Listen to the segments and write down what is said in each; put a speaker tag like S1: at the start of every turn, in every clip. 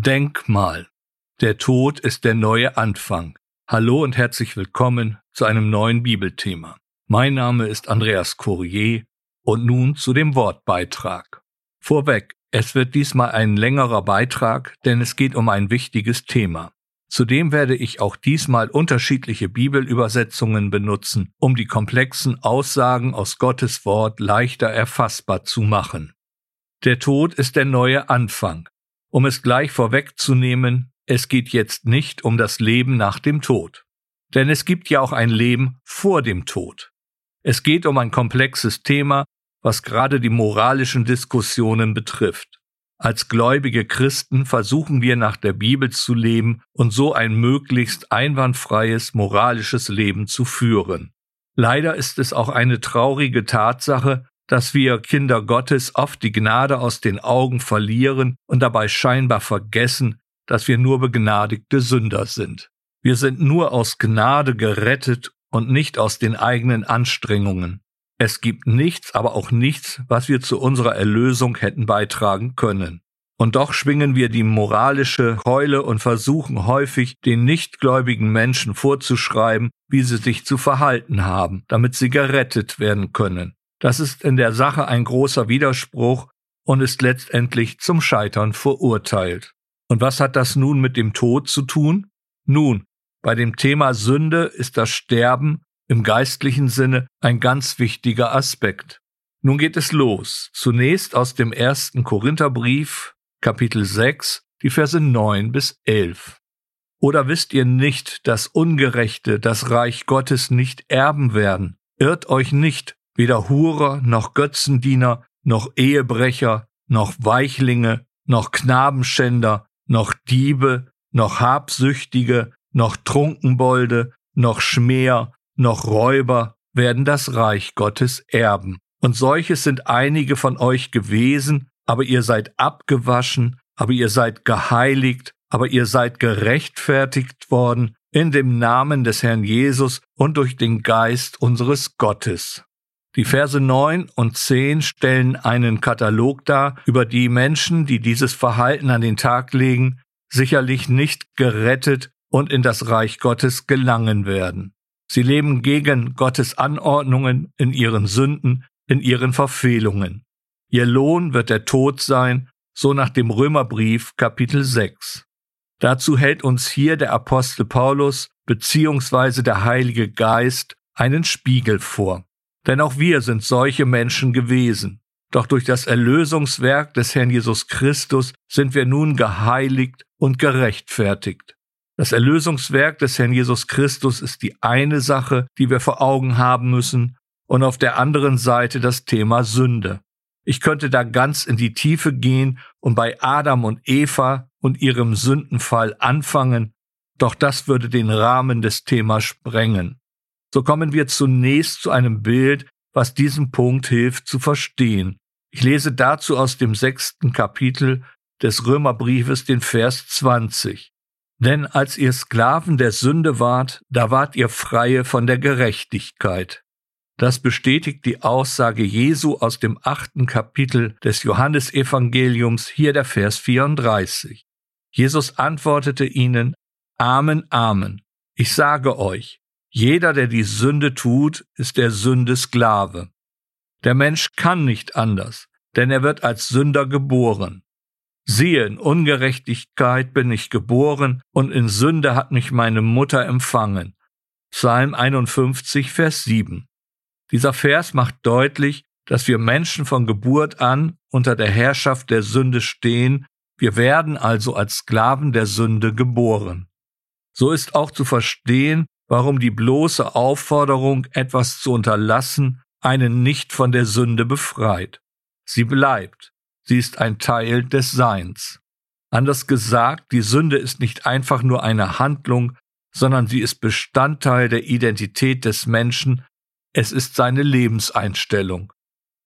S1: Denkmal. Der Tod ist der neue Anfang. Hallo und herzlich willkommen zu einem neuen Bibelthema. Mein Name ist Andreas Courier und nun zu dem Wortbeitrag. Vorweg, es wird diesmal ein längerer Beitrag, denn es geht um ein wichtiges Thema. Zudem werde ich auch diesmal unterschiedliche Bibelübersetzungen benutzen, um die komplexen Aussagen aus Gottes Wort leichter erfassbar zu machen. Der Tod ist der neue Anfang. Um es gleich vorwegzunehmen, es geht jetzt nicht um das Leben nach dem Tod. Denn es gibt ja auch ein Leben vor dem Tod. Es geht um ein komplexes Thema, was gerade die moralischen Diskussionen betrifft. Als gläubige Christen versuchen wir nach der Bibel zu leben und so ein möglichst einwandfreies moralisches Leben zu führen. Leider ist es auch eine traurige Tatsache, dass wir Kinder Gottes oft die Gnade aus den Augen verlieren und dabei scheinbar vergessen, dass wir nur begnadigte Sünder sind. Wir sind nur aus Gnade gerettet und nicht aus den eigenen Anstrengungen. Es gibt nichts, aber auch nichts, was wir zu unserer Erlösung hätten beitragen können. Und doch schwingen wir die moralische Keule und versuchen häufig, den nichtgläubigen Menschen vorzuschreiben, wie sie sich zu verhalten haben, damit sie gerettet werden können. Das ist in der Sache ein großer Widerspruch und ist letztendlich zum Scheitern verurteilt. Und was hat das nun mit dem Tod zu tun? Nun, bei dem Thema Sünde ist das Sterben im geistlichen Sinne ein ganz wichtiger Aspekt. Nun geht es los. Zunächst aus dem ersten Korintherbrief, Kapitel 6, die Verse 9 bis 11. Oder wisst ihr nicht, dass Ungerechte das Reich Gottes nicht erben werden? Irrt euch nicht, weder Hurer noch Götzendiener noch Ehebrecher noch Weichlinge noch Knabenschänder noch Diebe noch Habsüchtige noch Trunkenbolde noch Schmäher noch Räuber werden das Reich Gottes erben. Und solches sind einige von euch gewesen, aber ihr seid abgewaschen, aber ihr seid geheiligt, aber ihr seid gerechtfertigt worden in dem Namen des Herrn Jesus und durch den Geist unseres Gottes. Die Verse 9 und 10 stellen einen Katalog dar über die Menschen, die dieses Verhalten an den Tag legen, sicherlich nicht gerettet und in das Reich Gottes gelangen werden. Sie leben gegen Gottes Anordnungen in ihren Sünden, in ihren Verfehlungen. Ihr Lohn wird der Tod sein, so nach dem Römerbrief Kapitel 6. Dazu hält uns hier der Apostel Paulus beziehungsweise der Heilige Geist einen Spiegel vor. Denn auch wir sind solche Menschen gewesen. Doch durch das Erlösungswerk des Herrn Jesus Christus sind wir nun geheiligt und gerechtfertigt. Das Erlösungswerk des Herrn Jesus Christus ist die eine Sache, die wir vor Augen haben müssen, und auf der anderen Seite das Thema Sünde. Ich könnte da ganz in die Tiefe gehen und bei Adam und Eva und ihrem Sündenfall anfangen, doch das würde den Rahmen des Themas sprengen. So kommen wir zunächst zu einem Bild, was diesen Punkt hilft zu verstehen. Ich lese dazu aus dem sechsten Kapitel des Römerbriefes den Vers 20. Denn als ihr Sklaven der Sünde wart, da wart ihr Freie von der Gerechtigkeit. Das bestätigt die Aussage Jesu aus dem achten Kapitel des Johannesevangeliums, hier der Vers 34. Jesus antwortete ihnen, Amen, Amen. Ich sage euch, jeder, der die Sünde tut, ist der Sünde Sklave. Der Mensch kann nicht anders, denn er wird als Sünder geboren. Siehe, in Ungerechtigkeit bin ich geboren und in Sünde hat mich meine Mutter empfangen. Psalm 51, Vers 7. Dieser Vers macht deutlich, dass wir Menschen von Geburt an unter der Herrschaft der Sünde stehen, wir werden also als Sklaven der Sünde geboren. So ist auch zu verstehen, warum die bloße Aufforderung, etwas zu unterlassen, einen nicht von der Sünde befreit. Sie bleibt. Sie ist ein Teil des Seins. Anders gesagt, die Sünde ist nicht einfach nur eine Handlung, sondern sie ist Bestandteil der Identität des Menschen, es ist seine Lebenseinstellung.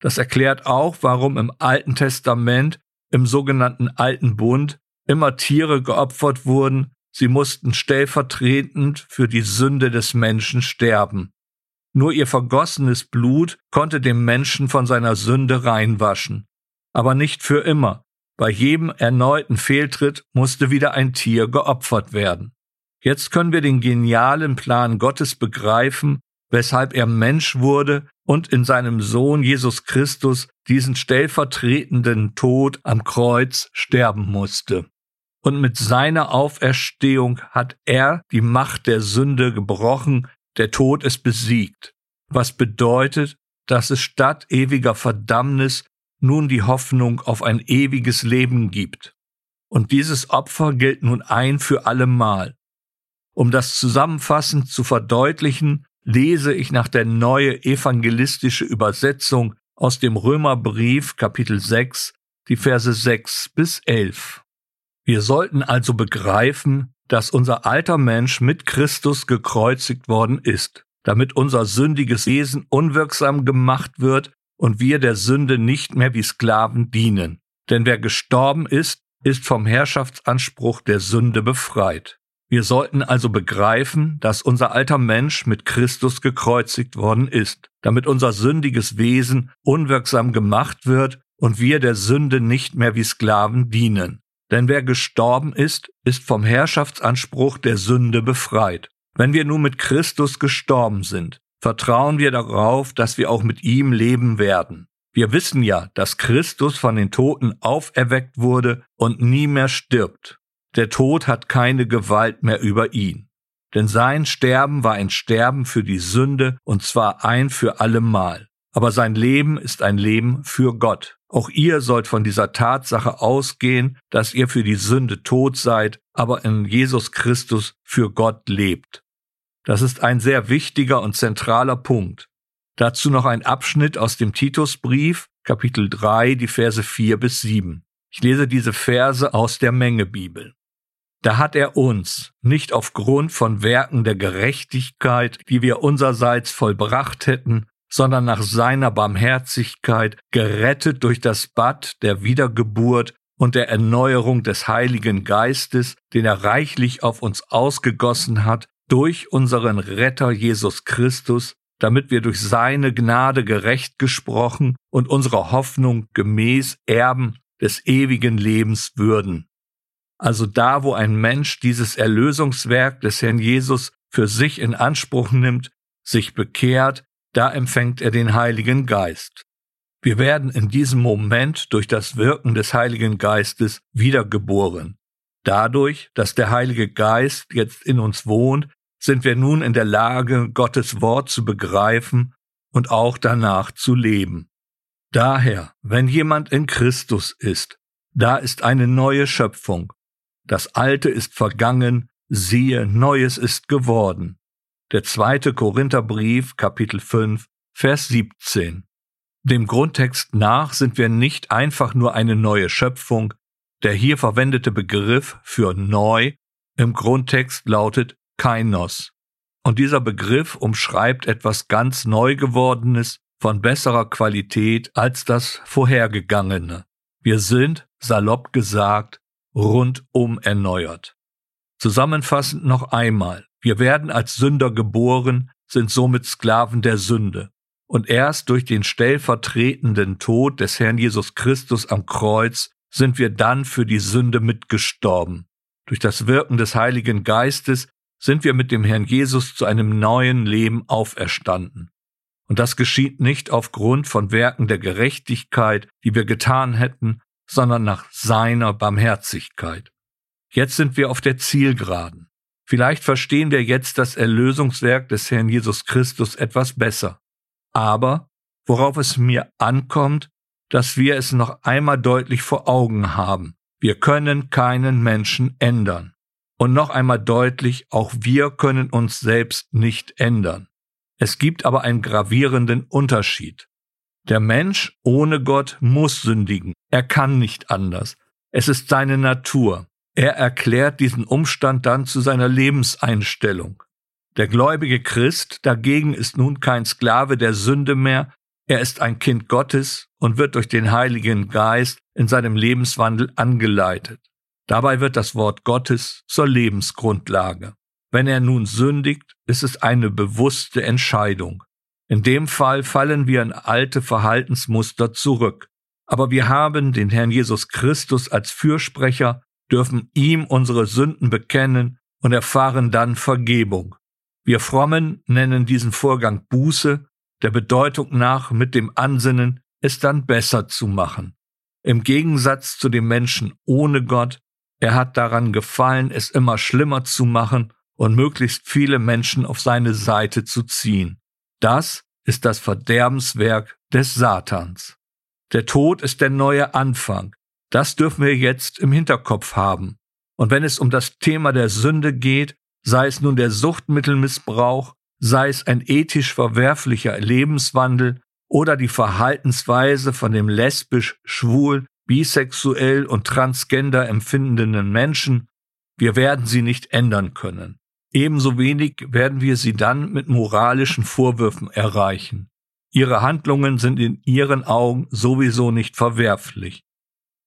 S1: Das erklärt auch, warum im Alten Testament, im sogenannten Alten Bund, immer Tiere geopfert wurden, sie mussten stellvertretend für die Sünde des Menschen sterben. Nur ihr vergossenes Blut konnte dem Menschen von seiner Sünde reinwaschen aber nicht für immer, Bei jedem erneuten Fehltritt musste wieder ein Tier geopfert werden. Jetzt können wir den genialen Plan Gottes begreifen, weshalb er Mensch wurde und in seinem Sohn Jesus Christus diesen stellvertretenden Tod am Kreuz sterben musste. Und mit seiner Auferstehung hat er die Macht der Sünde gebrochen, der Tod ist besiegt, was bedeutet, dass es statt ewiger Verdammnis nun die Hoffnung auf ein ewiges Leben gibt. Und dieses Opfer gilt nun ein für allemal. Um das zusammenfassend zu verdeutlichen, lese ich nach der neue evangelistische Übersetzung aus dem Römerbrief Kapitel 6, die Verse 6 bis 11. Wir sollten also begreifen, dass unser alter Mensch mit Christus gekreuzigt worden ist, damit unser sündiges Wesen unwirksam gemacht wird und wir der Sünde nicht mehr wie Sklaven dienen. Denn wer gestorben ist, ist vom Herrschaftsanspruch der Sünde befreit. Wir sollten also begreifen, dass unser alter Mensch mit Christus gekreuzigt worden ist, damit unser sündiges Wesen unwirksam gemacht wird und wir der Sünde nicht mehr wie Sklaven dienen. Denn wer gestorben ist, ist vom Herrschaftsanspruch der Sünde befreit. Wenn wir nun mit Christus gestorben sind, vertrauen wir darauf, dass wir auch mit ihm leben werden. Wir wissen ja, dass Christus von den Toten auferweckt wurde und nie mehr stirbt. Der Tod hat keine Gewalt mehr über ihn. Denn sein Sterben war ein Sterben für die Sünde und zwar ein für allemal. Aber sein Leben ist ein Leben für Gott. Auch ihr sollt von dieser Tatsache ausgehen, dass ihr für die Sünde tot seid, aber in Jesus Christus für Gott lebt. Das ist ein sehr wichtiger und zentraler Punkt. Dazu noch ein Abschnitt aus dem Titusbrief, Kapitel 3, die Verse 4 bis 7. Ich lese diese Verse aus der Menge Bibel. Da hat er uns, nicht aufgrund von Werken der Gerechtigkeit, die wir unserseits vollbracht hätten, sondern nach seiner Barmherzigkeit gerettet durch das Bad der Wiedergeburt und der Erneuerung des Heiligen Geistes, den er reichlich auf uns ausgegossen hat, durch unseren Retter Jesus Christus, damit wir durch seine Gnade gerecht gesprochen und unserer Hoffnung gemäß Erben des ewigen Lebens würden. Also da, wo ein Mensch dieses Erlösungswerk des Herrn Jesus für sich in Anspruch nimmt, sich bekehrt, da empfängt er den Heiligen Geist. Wir werden in diesem Moment durch das Wirken des Heiligen Geistes wiedergeboren. Dadurch, dass der Heilige Geist jetzt in uns wohnt, sind wir nun in der Lage, Gottes Wort zu begreifen und auch danach zu leben. Daher, wenn jemand in Christus ist, da ist eine neue Schöpfung. Das Alte ist vergangen, siehe, Neues ist geworden. Der zweite Korintherbrief, Kapitel 5, Vers 17. Dem Grundtext nach sind wir nicht einfach nur eine neue Schöpfung. Der hier verwendete Begriff für neu im Grundtext lautet Kainos. Und dieser Begriff umschreibt etwas ganz neu gewordenes, von besserer Qualität als das vorhergegangene. Wir sind, salopp gesagt, rundum erneuert. Zusammenfassend noch einmal. Wir werden als Sünder geboren, sind somit Sklaven der Sünde. Und erst durch den stellvertretenden Tod des Herrn Jesus Christus am Kreuz sind wir dann für die Sünde mitgestorben. Durch das Wirken des Heiligen Geistes sind wir mit dem Herrn Jesus zu einem neuen Leben auferstanden. Und das geschieht nicht aufgrund von Werken der Gerechtigkeit, die wir getan hätten, sondern nach seiner Barmherzigkeit. Jetzt sind wir auf der Zielgeraden. Vielleicht verstehen wir jetzt das Erlösungswerk des Herrn Jesus Christus etwas besser. Aber worauf es mir ankommt, dass wir es noch einmal deutlich vor Augen haben. Wir können keinen Menschen ändern. Und noch einmal deutlich, auch wir können uns selbst nicht ändern. Es gibt aber einen gravierenden Unterschied. Der Mensch ohne Gott muss sündigen. Er kann nicht anders. Es ist seine Natur. Er erklärt diesen Umstand dann zu seiner Lebenseinstellung. Der gläubige Christ dagegen ist nun kein Sklave der Sünde mehr, er ist ein Kind Gottes und wird durch den Heiligen Geist in seinem Lebenswandel angeleitet. Dabei wird das Wort Gottes zur Lebensgrundlage. Wenn er nun sündigt, ist es eine bewusste Entscheidung. In dem Fall fallen wir in alte Verhaltensmuster zurück. Aber wir haben den Herrn Jesus Christus als Fürsprecher, dürfen ihm unsere Sünden bekennen und erfahren dann Vergebung. Wir Frommen nennen diesen Vorgang Buße, der Bedeutung nach mit dem Ansinnen, es dann besser zu machen. Im Gegensatz zu dem Menschen ohne Gott, er hat daran gefallen, es immer schlimmer zu machen und möglichst viele Menschen auf seine Seite zu ziehen. Das ist das Verderbenswerk des Satans. Der Tod ist der neue Anfang. Das dürfen wir jetzt im Hinterkopf haben. Und wenn es um das Thema der Sünde geht, sei es nun der Suchtmittelmissbrauch, sei es ein ethisch verwerflicher Lebenswandel oder die Verhaltensweise von dem lesbisch, schwul, bisexuell und transgender empfindenden Menschen, wir werden sie nicht ändern können. Ebenso wenig werden wir sie dann mit moralischen Vorwürfen erreichen. Ihre Handlungen sind in ihren Augen sowieso nicht verwerflich.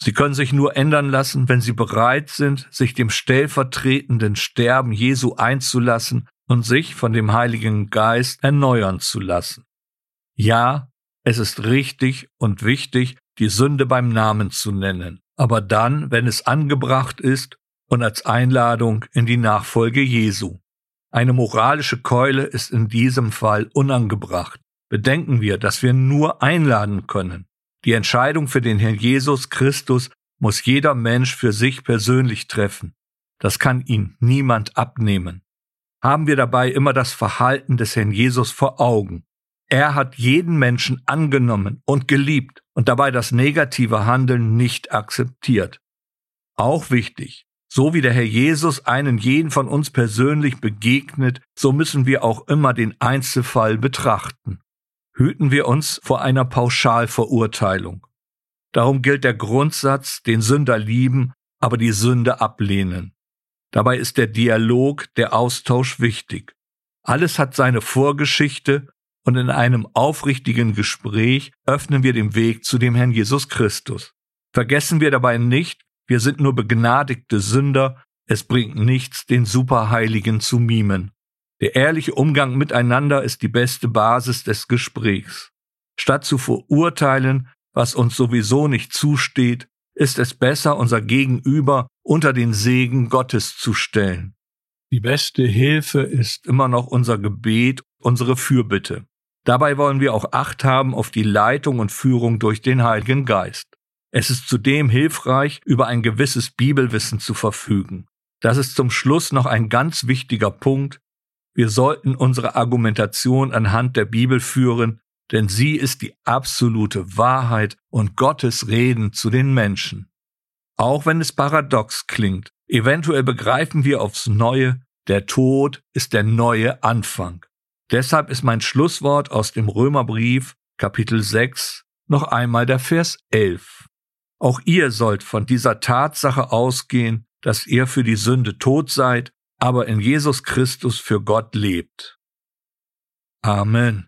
S1: Sie können sich nur ändern lassen, wenn sie bereit sind, sich dem stellvertretenden Sterben Jesu einzulassen und sich von dem Heiligen Geist erneuern zu lassen. Ja, es ist richtig und wichtig, die Sünde beim Namen zu nennen, aber dann, wenn es angebracht ist und als Einladung in die Nachfolge Jesu. Eine moralische Keule ist in diesem Fall unangebracht bedenken wir, dass wir nur einladen können. Die Entscheidung für den Herrn Jesus Christus muss jeder Mensch für sich persönlich treffen. Das kann ihn niemand abnehmen. Haben wir dabei immer das Verhalten des Herrn Jesus vor Augen. Er hat jeden Menschen angenommen und geliebt und dabei das negative Handeln nicht akzeptiert. Auch wichtig, so wie der Herr Jesus einen jeden von uns persönlich begegnet, so müssen wir auch immer den Einzelfall betrachten hüten wir uns vor einer Pauschalverurteilung. Darum gilt der Grundsatz, den Sünder lieben, aber die Sünde ablehnen. Dabei ist der Dialog, der Austausch wichtig. Alles hat seine Vorgeschichte und in einem aufrichtigen Gespräch öffnen wir den Weg zu dem Herrn Jesus Christus. Vergessen wir dabei nicht, wir sind nur begnadigte Sünder, es bringt nichts, den Superheiligen zu mimen. Der ehrliche Umgang miteinander ist die beste Basis des Gesprächs. Statt zu verurteilen, was uns sowieso nicht zusteht, ist es besser, unser Gegenüber unter den Segen Gottes zu stellen. Die beste Hilfe ist immer noch unser Gebet, unsere Fürbitte. Dabei wollen wir auch Acht haben auf die Leitung und Führung durch den Heiligen Geist. Es ist zudem hilfreich, über ein gewisses Bibelwissen zu verfügen. Das ist zum Schluss noch ein ganz wichtiger Punkt, wir sollten unsere Argumentation anhand der Bibel führen, denn sie ist die absolute Wahrheit und Gottes Reden zu den Menschen. Auch wenn es paradox klingt, eventuell begreifen wir aufs Neue, der Tod ist der neue Anfang. Deshalb ist mein Schlusswort aus dem Römerbrief, Kapitel 6, noch einmal der Vers 11. Auch ihr sollt von dieser Tatsache ausgehen, dass ihr für die Sünde tot seid aber in Jesus Christus für Gott lebt. Amen.